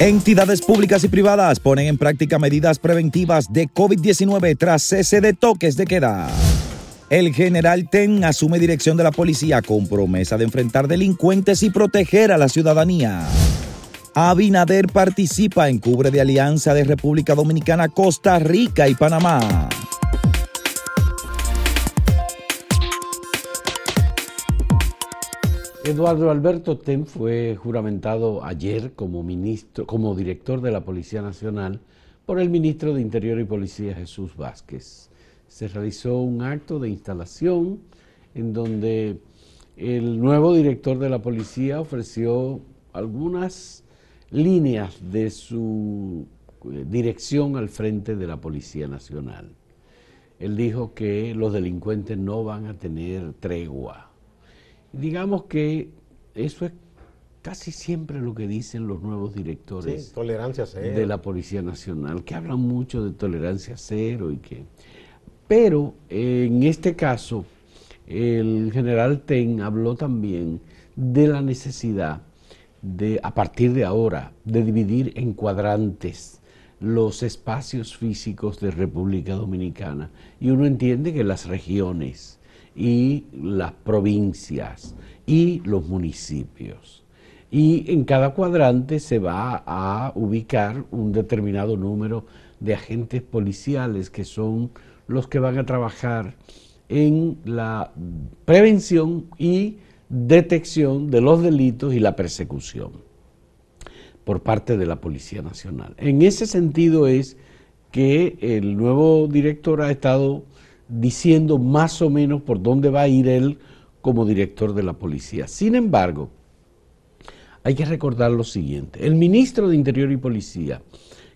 Entidades públicas y privadas ponen en práctica medidas preventivas de COVID-19 tras cese de toques de queda. El general Ten asume dirección de la policía con promesa de enfrentar delincuentes y proteger a la ciudadanía. Abinader participa en cubre de alianza de República Dominicana, Costa Rica y Panamá. Eduardo Alberto Ten fue juramentado ayer como ministro, como director de la Policía Nacional por el ministro de Interior y Policía Jesús Vázquez. Se realizó un acto de instalación en donde el nuevo director de la policía ofreció algunas líneas de su eh, dirección al frente de la Policía Nacional. Él dijo que los delincuentes no van a tener tregua Digamos que eso es casi siempre lo que dicen los nuevos directores tolerancia de la Policía Nacional, que hablan mucho de tolerancia cero y que... Pero en este caso, el general Ten habló también de la necesidad de, a partir de ahora, de dividir en cuadrantes los espacios físicos de República Dominicana. Y uno entiende que las regiones, y las provincias y los municipios. Y en cada cuadrante se va a ubicar un determinado número de agentes policiales que son los que van a trabajar en la prevención y detección de los delitos y la persecución por parte de la Policía Nacional. En ese sentido es que el nuevo director ha estado diciendo más o menos por dónde va a ir él como director de la policía. Sin embargo, hay que recordar lo siguiente. El ministro de Interior y Policía,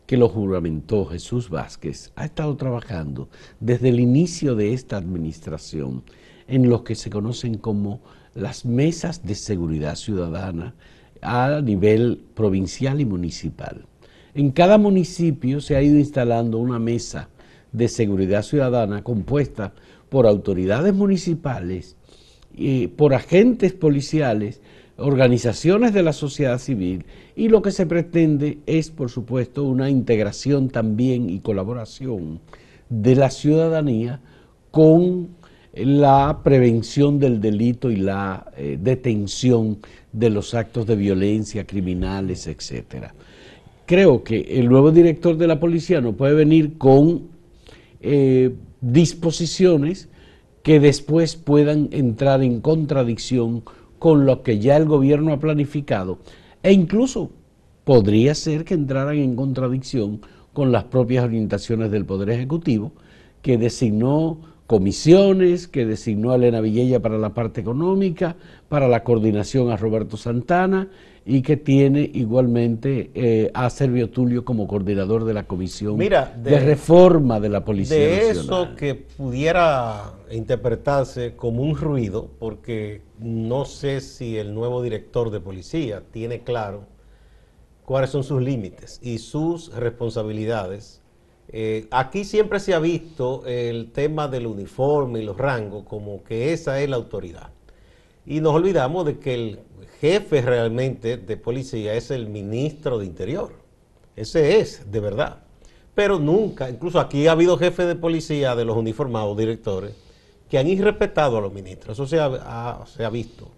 que lo juramentó Jesús Vázquez, ha estado trabajando desde el inicio de esta administración en lo que se conocen como las mesas de seguridad ciudadana a nivel provincial y municipal. En cada municipio se ha ido instalando una mesa de seguridad ciudadana compuesta por autoridades municipales, y por agentes policiales, organizaciones de la sociedad civil y lo que se pretende es, por supuesto, una integración también y colaboración de la ciudadanía con la prevención del delito y la eh, detención de los actos de violencia criminales, etcétera. Creo que el nuevo director de la policía no puede venir con eh, disposiciones que después puedan entrar en contradicción con lo que ya el gobierno ha planificado e incluso podría ser que entraran en contradicción con las propias orientaciones del Poder Ejecutivo, que designó comisiones, que designó a Elena Villella para la parte económica, para la coordinación a Roberto Santana y que tiene igualmente eh, a Servio Tulio como coordinador de la Comisión de, Reforma de la Policía de eso que pudiera interpretarse como un ruido, porque no sé si el nuevo director de policía tiene claro cuáles son sus límites y sus responsabilidades. Eh, aquí siempre se ha visto el tema del uniforme y los rangos como que esa es la autoridad. Y nos olvidamos de que el jefe realmente de policía es el ministro de Interior. Ese es, de verdad. Pero nunca, incluso aquí ha habido jefes de policía de los uniformados, directores, que han irrespetado a los ministros. Eso se ha, visto.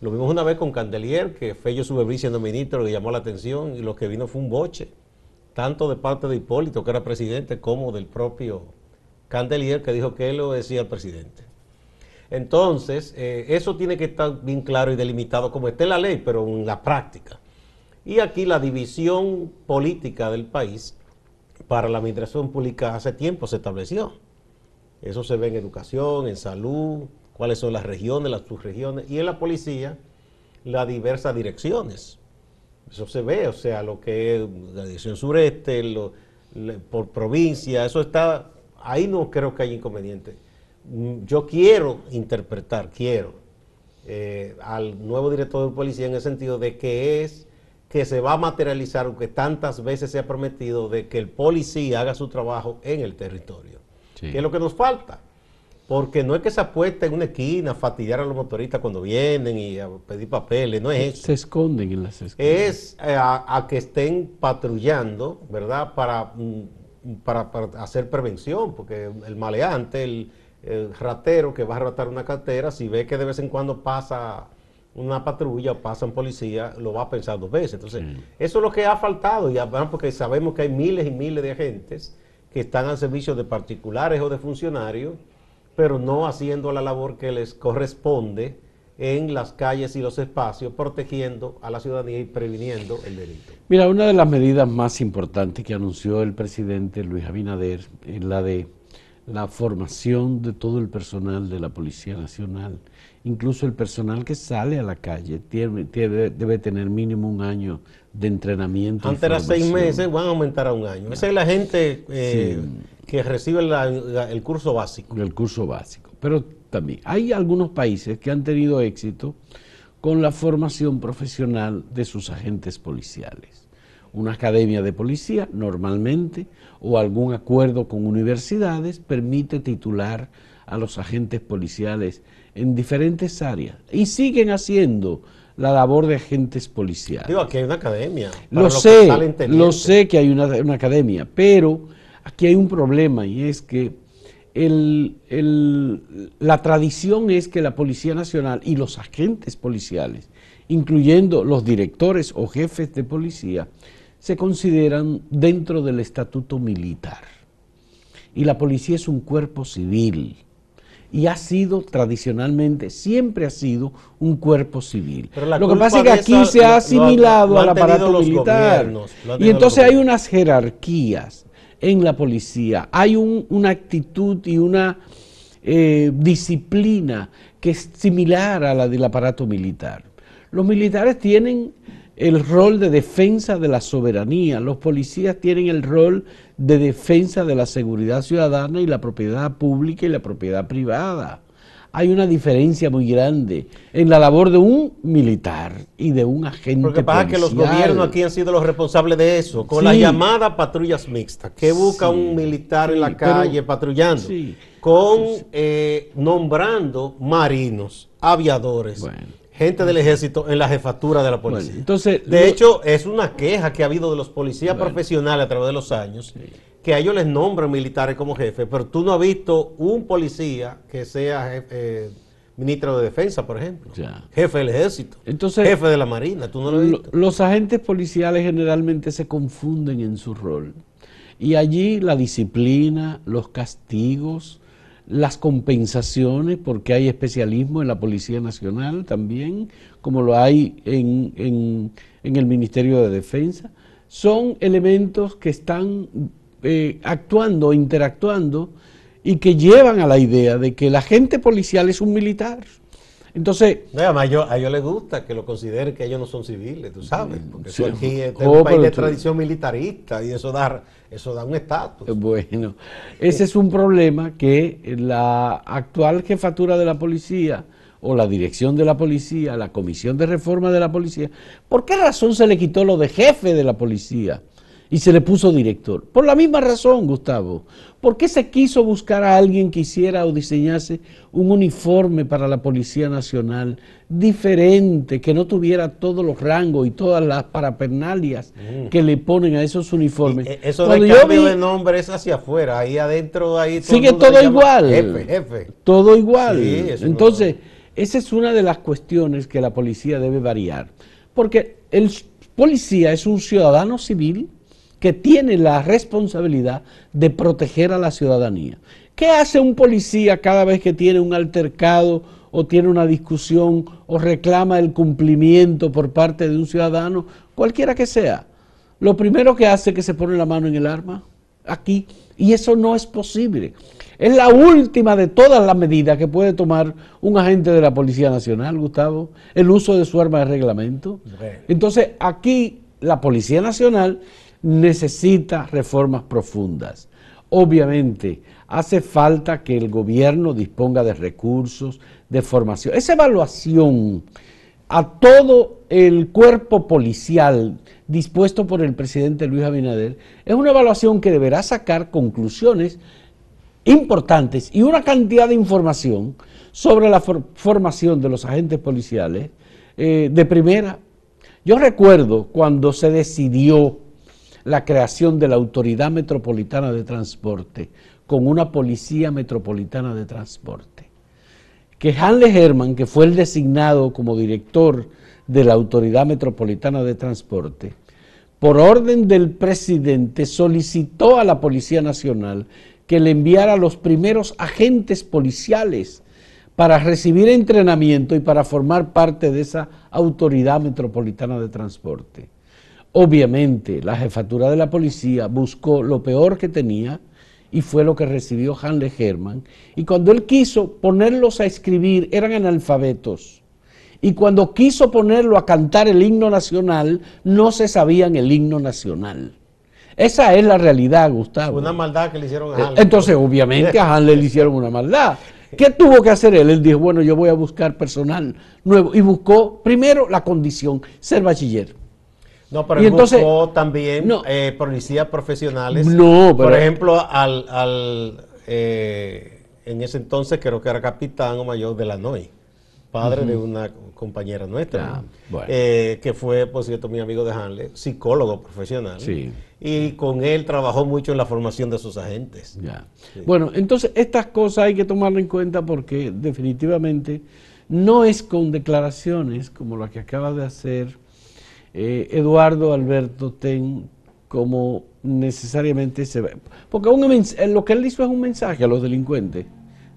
Lo vimos una vez con Candelier, que Fello Subebrí siendo ministro le llamó la atención y lo que vino fue un boche, tanto de parte de Hipólito, que era presidente, como del propio Candelier, que dijo que él lo decía al presidente. Entonces, eh, eso tiene que estar bien claro y delimitado como está en la ley, pero en la práctica. Y aquí la división política del país para la administración pública hace tiempo se estableció. Eso se ve en educación, en salud, cuáles son las regiones, las subregiones, y en la policía, las diversas direcciones. Eso se ve, o sea, lo que es la dirección sureste, por provincia, eso está, ahí no creo que haya inconveniente. Mm, yo quiero interpretar, quiero, eh, al nuevo director de policía en el sentido de que es que se va a materializar lo que tantas veces se ha prometido de que el policía haga su trabajo en el territorio, que es lo que nos falta. porque no es que se apuesta en una esquina a fastidiar a los motoristas cuando vienen y a pedir papeles, no es eso. Se esconden en las esquinas. Es eh, a, a que estén patrullando, ¿verdad? Para, mm, para, para hacer prevención, porque el maleante, el, el ratero que va a ratar una cartera, si ve que de vez en cuando pasa una patrulla o pasa un policía, lo va a pensar dos veces. Entonces, eso es lo que ha faltado, y además porque sabemos que hay miles y miles de agentes que están al servicio de particulares o de funcionarios, pero no haciendo la labor que les corresponde en las calles y los espacios, protegiendo a la ciudadanía y previniendo el delito. Mira, una de las medidas más importantes que anunció el presidente Luis Abinader es la de la formación de todo el personal de la Policía Nacional, incluso el personal que sale a la calle, tiene, tiene- debe tener mínimo un año de entrenamiento. Antes era seis meses, van a aumentar a un año. Esa es la gente eh, que recibe la- la- el curso básico. del curso básico. Pero también hay algunos países que han tenido éxito con la formación profesional de sus agentes policiales. Una academia de policía normalmente o algún acuerdo con universidades permite titular a los agentes policiales en diferentes áreas y siguen haciendo la labor de agentes policiales. Digo, aquí hay una academia. Lo sé, lo sé que hay una, una academia, pero aquí hay un problema y es que el- el- la tradición es que la Policía Nacional y los agentes policiales, incluyendo los directores o jefes de policía, se consideran dentro del estatuto militar. Y la policía es un cuerpo civil. Y ha sido tradicionalmente, siempre ha sido un cuerpo civil. Lo que pasa es que aquí se ha lo- asimilado lo han al aparato militar. Y entonces hay unas jerarquías en la policía, hay un- una actitud y una eh, disciplina que es similar a la del aparato militar. Los militares tienen el rol de defensa de la soberanía, los policías tienen el rol de defensa de la seguridad ciudadana y la propiedad pública y la propiedad privada. Hay una diferencia muy grande en la labor de un militar y de un agente Porque pasa que los gobiernos aquí han sido los responsables de eso, con Sí. las llamadas patrullas mixtas, que busca Sí, un militar en la pero- calle patrullando, con eh, nombrando marinos, aviadores, Bueno. Gente del ejército en la jefatura de la policía. Bueno, entonces, de lo- hecho, es una queja que ha habido de los policías profesionales a través de los años, que a ellos les nombran militares como jefe, pero tú no has visto un policía que sea jefe, eh, ministro de defensa, por ejemplo, Ya. jefe del ejército, Entonces, jefe de la marina, tú no lo has visto. los agentes policiales generalmente se confunden en su rol. Y allí la disciplina, los castigos, las compensaciones, porque hay especialismo en la Policía Nacional también, como lo hay en, en- el Ministerio de Defensa, son elementos que están eh, actuando, interactuando y que llevan a la idea de que el agente policial es un militar. Entonces, No, además, a ellos, a ellos les gusta que lo consideren que ellos no son civiles, tú sabes, porque Sí. eso aquí es Oh, un país de tú- tradición militarista y eso da, eso da un estatus. Eh, Bueno, ese es un problema que la actual jefatura de la policía o la dirección de la policía, la comisión de reforma de la policía, ¿por qué razón se le quitó lo de jefe de la policía y se le puso director? Por la misma razón, Gustavo. ¿Por qué se quiso buscar a alguien que hiciera o diseñase un uniforme para la Policía Nacional diferente, que no tuviera todos los rangos y todas las parapernalias que le ponen a esos uniformes? Eh, Eso Cuando de yo cambio vi- de nombre es hacia afuera, ahí adentro ahí todo Sigue todo igual. Jefe, jefe. Todo igual. Sí, Entonces, esa es una de las cuestiones que la policía debe variar. Porque el policía es un ciudadano civil que tiene la responsabilidad de proteger a la ciudadanía. ¿Qué hace un policía cada vez que tiene un altercado o tiene una discusión o reclama el cumplimiento por parte de un ciudadano, cualquiera que sea? Lo primero que hace es que se pone la mano en el arma aquí y eso no es posible. Es la última de todas las medidas que puede tomar un agente de la Policía Nacional, Gustavo, el uso de su arma de reglamento. Entonces, aquí la Policía Nacional necesita reformas profundas. Obviamente, hace falta que el gobierno disponga de recursos, de formación. Esa evaluación a todo el cuerpo policial dispuesto por el presidente Luis Abinader es una evaluación que deberá sacar conclusiones importantes y una cantidad de información sobre la formación de los agentes policiales eh, de primera. Yo recuerdo cuando se decidió la creación de la Autoridad Metropolitana de Transporte con una Policía Metropolitana de Transporte, que Hanle Herman, que fue el designado como director de la Autoridad Metropolitana de Transporte, por orden del presidente solicitó a la Policía Nacional que le enviara los primeros agentes policiales para recibir entrenamiento y para formar parte de esa autoridad metropolitana de transporte. Obviamente, la jefatura de la policía buscó lo peor que tenía y fue lo que recibió Hanle Herman. Y cuando él quiso ponerlos a escribir, eran analfabetos. Y cuando quiso ponerlo a cantar el himno nacional, no se sabían el himno nacional. Esa es la realidad, Gustavo. Una maldad que le hicieron a eh, Hanle. Entonces, obviamente a Hanle le hicieron una maldad. ¿Qué tuvo que hacer él? Él dijo, bueno, yo voy a buscar personal nuevo. Y buscó primero la condición, ser bachiller. No, pero y entonces, buscó también eh, policías profesionales. No, Por ejemplo, al, eh, en ese entonces creo que era capitán o mayor de la NOI padre de una compañera nuestra, eh, que fue, por cierto, mi amigo de Hanley, psicólogo profesional. Y con él trabajó mucho en la formación de sus agentes. Bueno, entonces estas cosas hay que tomarlo en cuenta porque definitivamente no es con declaraciones como la que acaba de hacer eh, Eduardo Alberto Ten como necesariamente se ve. Porque lo que él hizo es un mensaje a los delincuentes.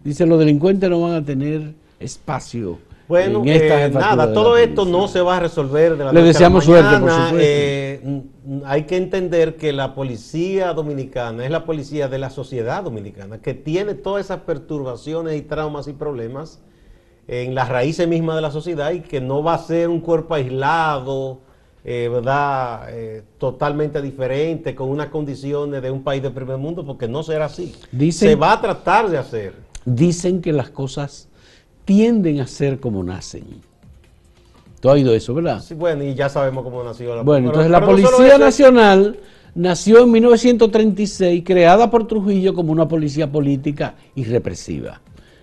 Dice, los delincuentes no van a tener espacio bueno, eh, nada, todo esto no se va a resolver de la Le deseamos suerte, por supuesto. Eh, hay que entender que la policía dominicana es la policía de la sociedad dominicana, que tiene todas esas perturbaciones y traumas y problemas en las raíces mismas de la sociedad y que no va a ser un cuerpo aislado, eh, ¿verdad? totalmente diferente, con unas condiciones de un país de primer mundo, porque no será así. se va a tratar de hacer. Dicen que las cosas tienden a ser como nacen. Tú has oído eso, ¿verdad? Sí, bueno, y ya sabemos cómo nació la Bueno, entonces la Policía Nacional nació en 1936, creada por Trujillo como una policía política y represiva,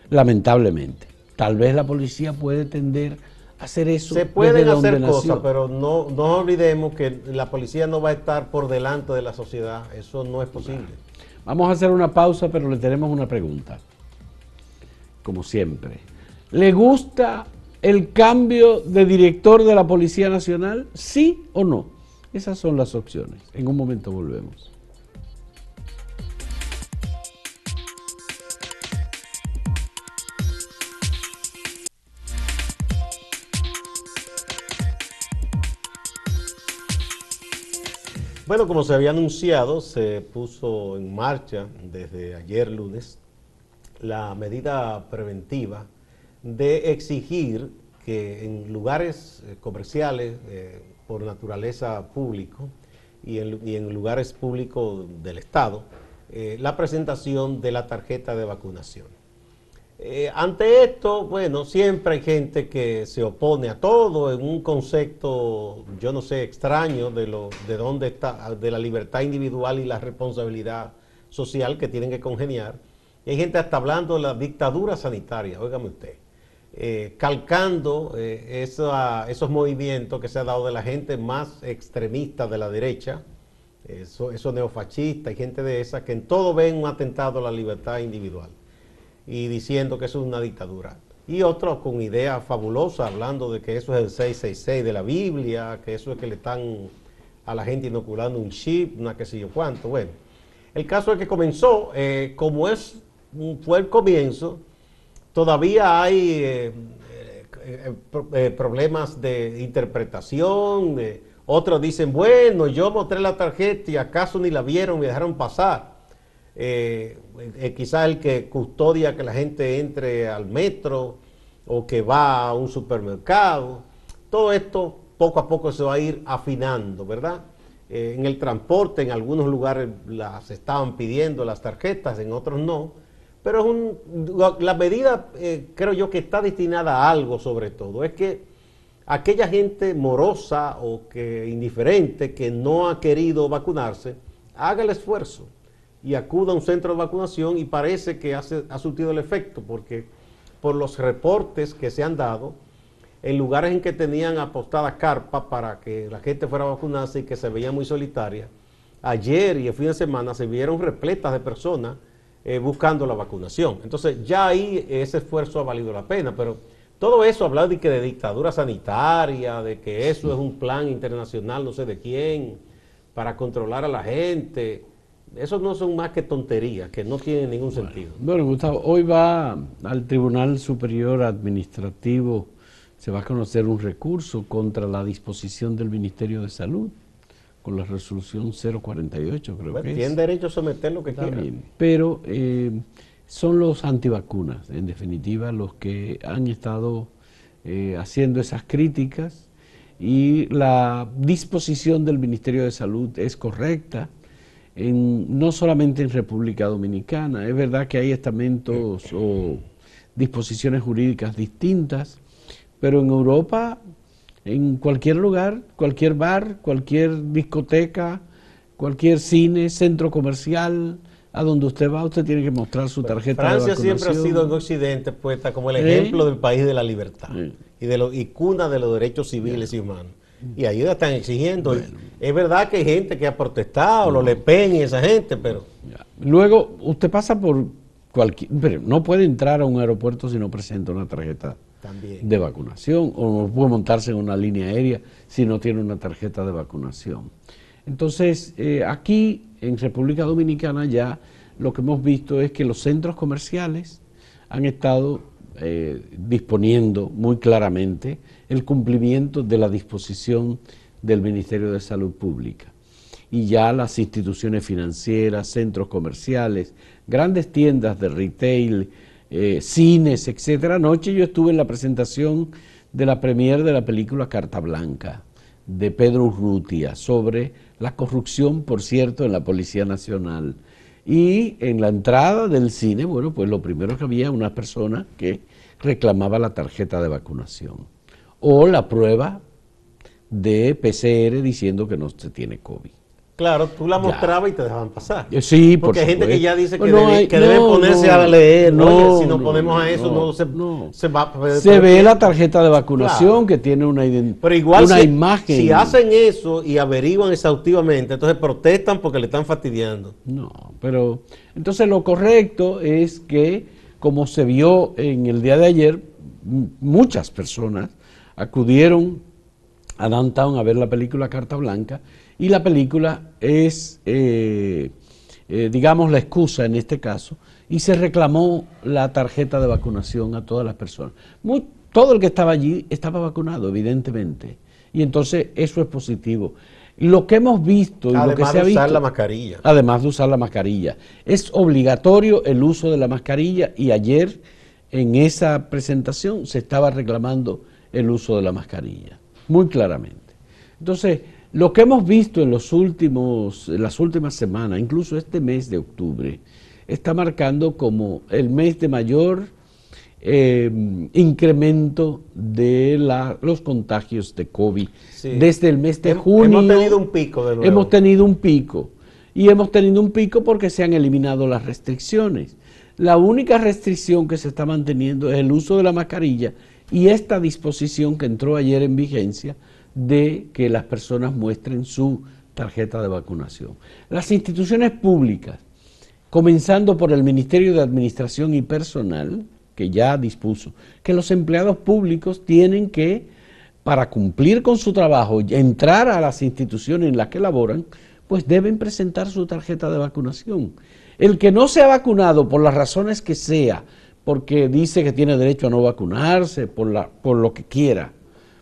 lamentablemente. Tal vez la policía puede tender hacer eso. Se pueden hacer cosas, pero no, no olvidemos que la policía no va a estar por delante de la sociedad. Eso no es posible. Vamos a hacer una pausa, pero le tenemos una pregunta. Como siempre. ¿Le gusta el cambio de director de la Policía Nacional? ¿Sí o no? Esas son las opciones. En un momento volvemos. Bueno, como se había anunciado, se puso en marcha desde ayer lunes la medida preventiva de exigir que en lugares eh, comerciales, eh, por naturaleza público, y en, lugares públicos del Estado, eh, la presentación de la tarjeta de vacunación. Ante esto, bueno, siempre hay gente que se opone a todo en un concepto, yo no sé, extraño de, lo, de dónde está, de la libertad individual y la responsabilidad social que tienen que congeniar. Y hay gente hasta hablando de la dictadura sanitaria, óigame usted. Eh, calcando eh, esos movimientos que se ha dado de la gente más extremista de la derecha, esos neofascistas y gente de esa, que en todo ven un atentado a la libertad individual y diciendo que eso es una dictadura. Y otros con ideas fabulosas, hablando de que eso es el 666 de la Biblia, que eso es que le están a la gente inoculando un chip, una qué sé yo cuánto. Bueno, el caso es que comenzó, eh, como es, fue el comienzo, todavía hay eh, eh, problemas de interpretación. otros dicen, bueno, yo mostré la tarjeta y acaso ni la vieron, me dejaron pasar. Quizás el que custodia que la gente entre al metro o que va a un supermercado. Todo esto poco a poco se va a ir afinando, ¿verdad? en el transporte, en algunos lugares las estaban pidiendo las tarjetas, en otros no pero es un, la medida eh, creo yo que está destinada a algo sobre todo, es que aquella gente morosa o que indiferente que no ha querido vacunarse, haga el esfuerzo y acuda a un centro de vacunación y parece que hace, ha surtido el efecto, porque por los reportes que se han dado, en lugares en que tenían apostadas carpas para que la gente fuera a vacunarse y que se veía muy solitaria, ayer y el fin de semana se vieron repletas de personas eh, buscando la vacunación. Entonces ya ahí ese esfuerzo ha valido la pena, pero todo eso hablar de que de dictadura sanitaria, de que eso es un plan internacional no sé de quién, para controlar a la gente, eso no son más que tonterías, que no tienen ningún sentido. Bueno, Gustavo, hoy va al Tribunal Superior Administrativo, se va a conocer un recurso contra la disposición del Ministerio de Salud con la resolución 048, creo que Tienen derecho a someter lo que quieran. Pero eh, son los antivacunas, en definitiva, los que han estado eh, haciendo esas críticas y la disposición del Ministerio de Salud es correcta, en, no solamente en República Dominicana, es verdad que hay estamentos o disposiciones jurídicas distintas, pero en Europa en cualquier lugar, cualquier bar, cualquier discoteca, cualquier cine, centro comercial, a donde usted va, usted tiene que mostrar su tarjeta de vacunación. Francia siempre ha sido en Occidente puesta como el ejemplo del país de la libertad y de lo, y cuna de los derechos civiles y humanos. Y ahí están exigiendo. Es verdad que hay gente que ha protestado, lo Le Pen y esa gente, pero... Luego, usted pasa por cualquier... Pero no puede entrar a un aeropuerto si no presenta una tarjeta de vacunación o no puede montarse en una línea aérea si no tiene una tarjeta de vacunación. Entonces, eh, aquí en República Dominicana ya lo que hemos visto es que los centros comerciales han estado eh, disponiendo muy claramente el cumplimiento de la disposición del Ministerio de Salud Pública. Y ya las instituciones financieras, centros comerciales, grandes tiendas de retail, eh, cines, etcétera. Anoche yo estuve en la presentación de la premier de la película Carta Blanca de Pedro Urrutia sobre la corrupción, por cierto, en la Policía Nacional. Y en la entrada del cine, bueno, pues lo primero que había una persona que reclamaba la tarjeta de vacunación o la prueba de PCR diciendo que no se tiene COVID. Claro, tú la mostrabas y te dejaban pasar. Eh, sí, porque hay gente que ya dice que, debe, ponerse a leer. No, si nos ponemos a eso, no, se, va. Se ve la tarjeta de vacunación que tiene una, pero igual una imagen. Si hacen eso y averiguan exhaustivamente, entonces protestan porque le están fastidiando. No, pero entonces lo correcto es que, como se vio en el día de ayer, muchas personas acudieron a Downtown a ver la película Carta Blanca y la película es, eh, eh, digamos, la excusa en este caso, y se reclamó la tarjeta de vacunación a todas las personas. todo el que estaba allí estaba vacunado, evidentemente, y entonces eso es positivo. Lo que hemos visto y lo que se ha visto. Además de usar la mascarilla. Además de usar la mascarilla. Es obligatorio el uso de la mascarilla y ayer en esa presentación se estaba reclamando el uso de la mascarilla, muy claramente. Entonces, lo que hemos visto en, los últimos, en las últimas semanas, incluso este mes de octubre, está marcando como el mes de mayor eh, incremento de los contagios de COVID. Desde el mes de junio. Hemos tenido un pico de nuevo. Hemos tenido un pico. Y hemos tenido un pico porque se han eliminado las restricciones. La única restricción que se está manteniendo es el uso de la mascarilla y esta disposición que entró ayer en vigencia de que las personas muestren su tarjeta de vacunación. Las instituciones públicas, comenzando por el Ministerio de Administración y Personal, que ya dispuso que los empleados públicos tienen que, para cumplir con su trabajo, entrar a las instituciones en las que laboran, pues deben presentar su tarjeta de vacunación. El que no se ha vacunado por las razones que sea, porque dice que tiene derecho a no vacunarse, por, la, por lo que quiera,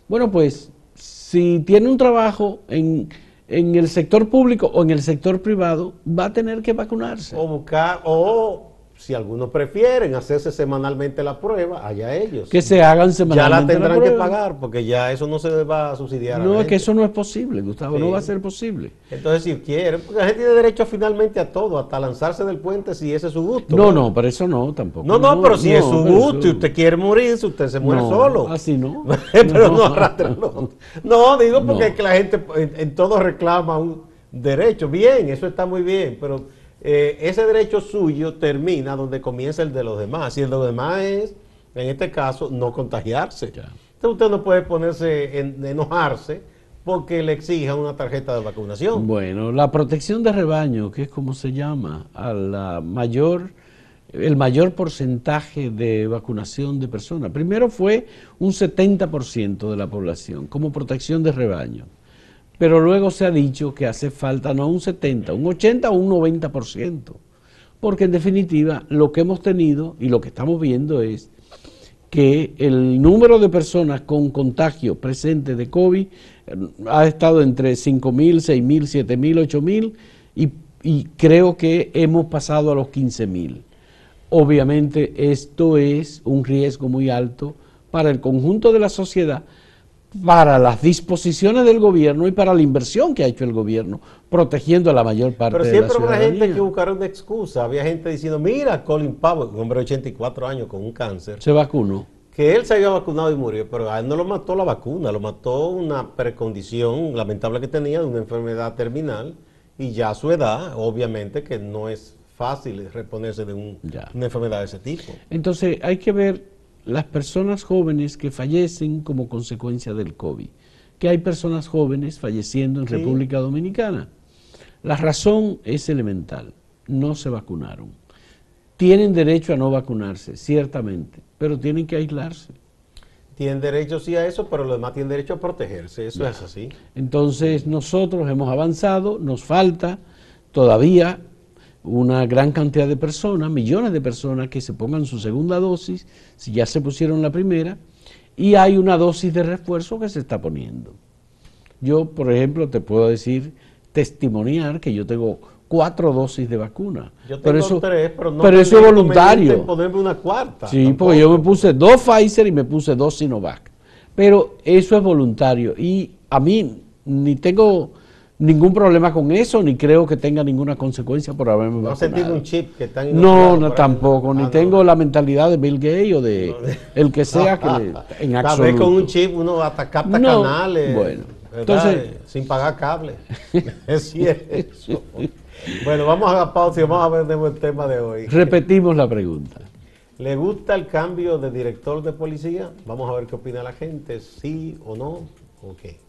bueno, pues si tiene un trabajo en, en el sector público o en el sector privado, va a tener que vacunarse. O buscar, o si algunos prefieren hacerse semanalmente la prueba, allá ellos. Que se hagan semanalmente. Ya la tendrán que pagar porque ya eso no se va a subsidiar. No, es que eso no es posible, Gustavo, no va a ser posible. Entonces, si quieren, porque la gente tiene derecho finalmente a todo, hasta lanzarse del puente si ese es su gusto. No, no, pero eso no, tampoco. No, no, pero si es su gusto y usted quiere morirse, usted se muere solo. Así no. pero no, no, digo porque es que la gente en todo reclama un derecho. Bien, eso está muy bien, pero eh, ese derecho suyo termina donde comienza el de los demás. Y el de los demás es, en este caso, no contagiarse. Entonces usted no puede ponerse, en, enojarse porque le exija una tarjeta de vacunación. Bueno, la protección de rebaño, que es como se llama, a la mayor, el mayor porcentaje de vacunación de personas. Primero fue un 70% de la población como protección de rebaño. Pero luego se ha dicho que hace falta no un 70, un 80 o un 90%. Porque en definitiva lo que hemos tenido y lo que estamos viendo es que el número de personas con contagio presente de COVID eh, ha estado entre 5.000, 6.000, 7.000, 8.000 y, y creo que hemos pasado a los 15.000. Obviamente esto es un riesgo muy alto para el conjunto de la sociedad para las disposiciones del gobierno y para la inversión que ha hecho el gobierno, protegiendo a la mayor parte de la Pero siempre habrá gente que buscar una excusa. Había gente diciendo, mira, Colin Powell, un hombre de 84 años con un cáncer. Se vacunó. Que él se había vacunado y murió, pero a él no lo mató la vacuna, lo mató una precondición lamentable que tenía de una enfermedad terminal y ya a su edad, obviamente que no es fácil reponerse de una enfermedad de ese tipo. Entonces hay que ver las personas jóvenes que fallecen como consecuencia del COVID, que hay personas jóvenes falleciendo en República Dominicana. La razón es elemental, no se vacunaron. Tienen derecho a no vacunarse, ciertamente, pero tienen que aislarse. Tienen derecho sí a eso, pero los demás tienen derecho a protegerse, eso es así. Entonces nosotros hemos avanzado, nos falta todavía una gran cantidad de personas, millones de personas que se pongan su segunda dosis, si ya se pusieron la primera, y hay una dosis de refuerzo que se está poniendo. Yo, por ejemplo, te puedo decir, testimoniar que yo tengo cuatro dosis de vacuna. Yo tengo pero eso, tres, pero, no pero eso es voluntario. Ponerme una cuarta. Sí, porque yo me puse dos Pfizer y me puse dos Sinovac. Pero eso es voluntario y a mí ni tengo ningún problema con eso, ni creo que tenga ninguna consecuencia por haberme ¿No vacunado. un chip que está No, no tampoco, ni ah, tengo la mentalidad de Bill Gates o de el que sea que en absoluto. Tal vez con un chip uno hasta capta canales. Bueno, entonces sin pagar cable. es cierto. bueno, vamos a la pausa y vamos a ver el tema de hoy. Repetimos la pregunta. ¿Le gusta el cambio de director de policía? Vamos a ver qué opina la gente, sí o no, o qué.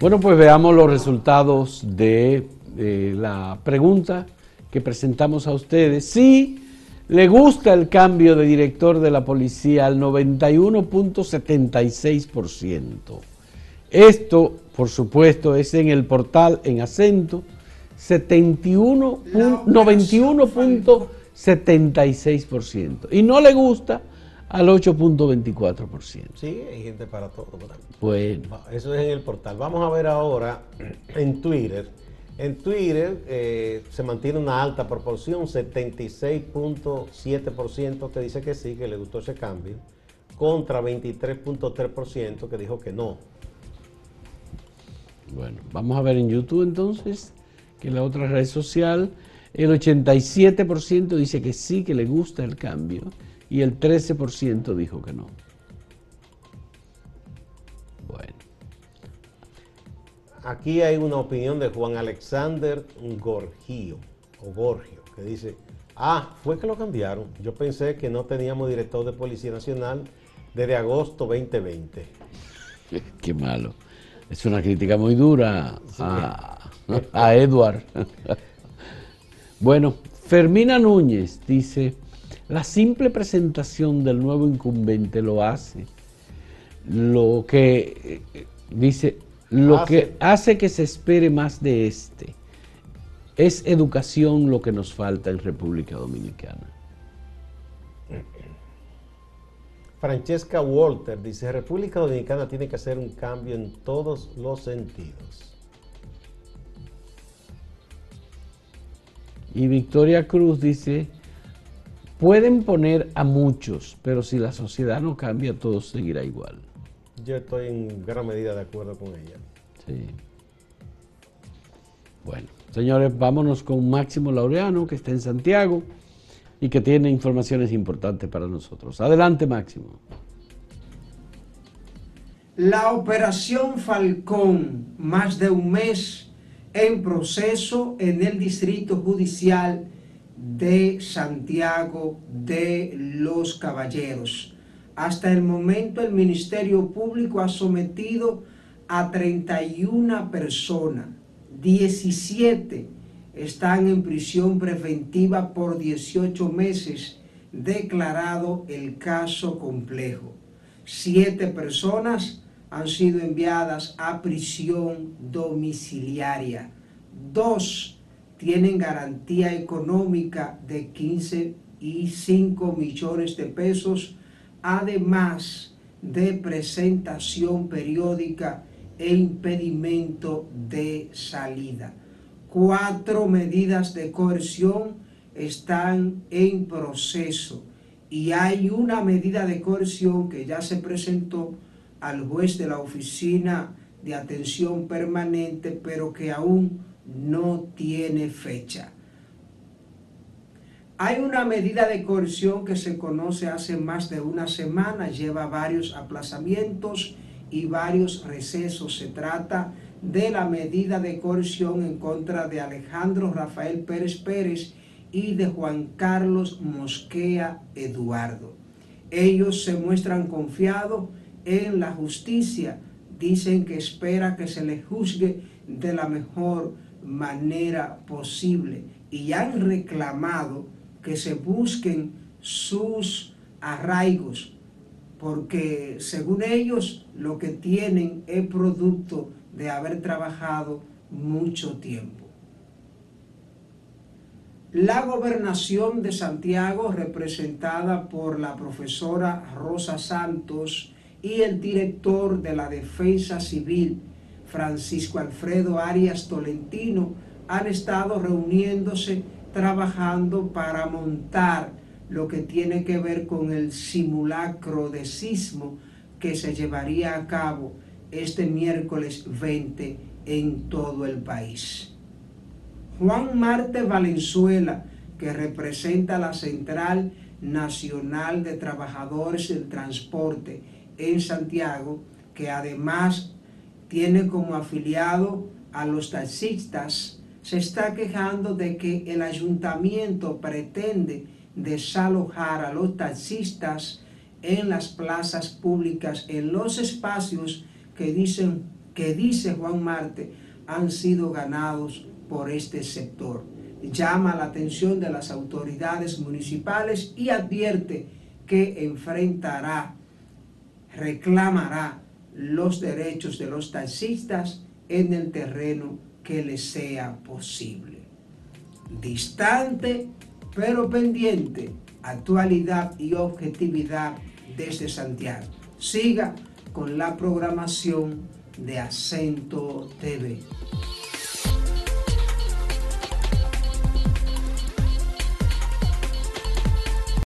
Bueno, pues veamos los resultados de, la pregunta que presentamos a ustedes. Si le gusta el cambio de director de la policía al 91.76%. Esto, por supuesto, es en el portal en acento 91.76%. Y no le gusta al 8.24%. Sí, hay gente para todo. Bueno. Eso es en el portal. Vamos a ver ahora en Twitter. En Twitter eh, se mantiene una alta proporción, 76.7% que dice que sí, que le gustó ese cambio, contra 23.3% que dijo que no. Bueno, vamos a ver en YouTube entonces, que es la otra red social, el 87% dice que sí, que le gusta el cambio y el 13% dijo que no. Bueno. Aquí hay una opinión de Juan Alexander Gorgio, o Gorgio, que dice, ah, fue que lo cambiaron. Yo pensé que no teníamos director de Policía Nacional desde agosto 2020. Qué malo. Es una crítica muy dura a, a Edward. bueno, Fermina Núñez dice, la simple presentación del nuevo incumbente lo hace. Lo que eh, dice, lo que hace que se espere más de este es educación lo que nos falta en República Dominicana. Francesca Walter dice, República Dominicana tiene que hacer un cambio en todos los sentidos. Y Victoria Cruz dice, Pueden poner a muchos, pero si la sociedad no cambia, todo seguirá igual. Yo estoy en gran medida de acuerdo con ella. Sí. Bueno, señores, vámonos con Máximo Laureano, que está en Santiago. y que tiene informaciones importantes para nosotros. Adelante, Máximo. La operación Falcón, más de un mes en proceso en el Distrito Judicial de Santiago de los Caballeros. Hasta el momento el Ministerio Público ha sometido a 31 personas, 17 están en prisión preventiva por 18 meses, declarado el caso complejo. Siete personas han sido enviadas a prisión domiciliaria. Dos tienen garantía económica de 15 y 5 millones de pesos, además de presentación periódica e impedimento de salida. Cuatro medidas de coerción están en proceso y hay una medida de coerción que ya se presentó al juez de la Oficina de Atención Permanente, pero que aún no tiene fecha. Hay una medida de coerción que se conoce hace más de una semana, lleva varios aplazamientos y varios recesos. Se trata de la medida de coerción en contra de Alejandro Rafael Pérez Pérez y de Juan Carlos Mosquea Eduardo. Ellos se muestran confiados en la justicia, dicen que espera que se les juzgue de la mejor manera posible y han reclamado que se busquen sus arraigos, porque según ellos lo que tienen es producto de haber trabajado mucho tiempo. La gobernación de Santiago, representada por la profesora Rosa Santos y el director de la Defensa Civil, Francisco Alfredo Arias Tolentino han estado reuniéndose trabajando para montar lo que tiene que ver con el simulacro de sismo que se llevaría a cabo este miércoles 20 en todo el país. Juan Marte Valenzuela, que representa la Central Nacional de Trabajadores del Transporte en Santiago, que además tiene como afiliado a los taxistas, se está quejando de que el ayuntamiento pretende desalojar a los taxistas en las plazas públicas, en los espacios que dicen que dice Juan Marte han sido ganados por este sector. Llama la atención de las autoridades municipales y advierte que enfrentará, reclamará los derechos de los taxistas en el terreno que les sea posible. Distante pero pendiente, actualidad y objetividad desde Santiago. Siga con la programación de Acento TV.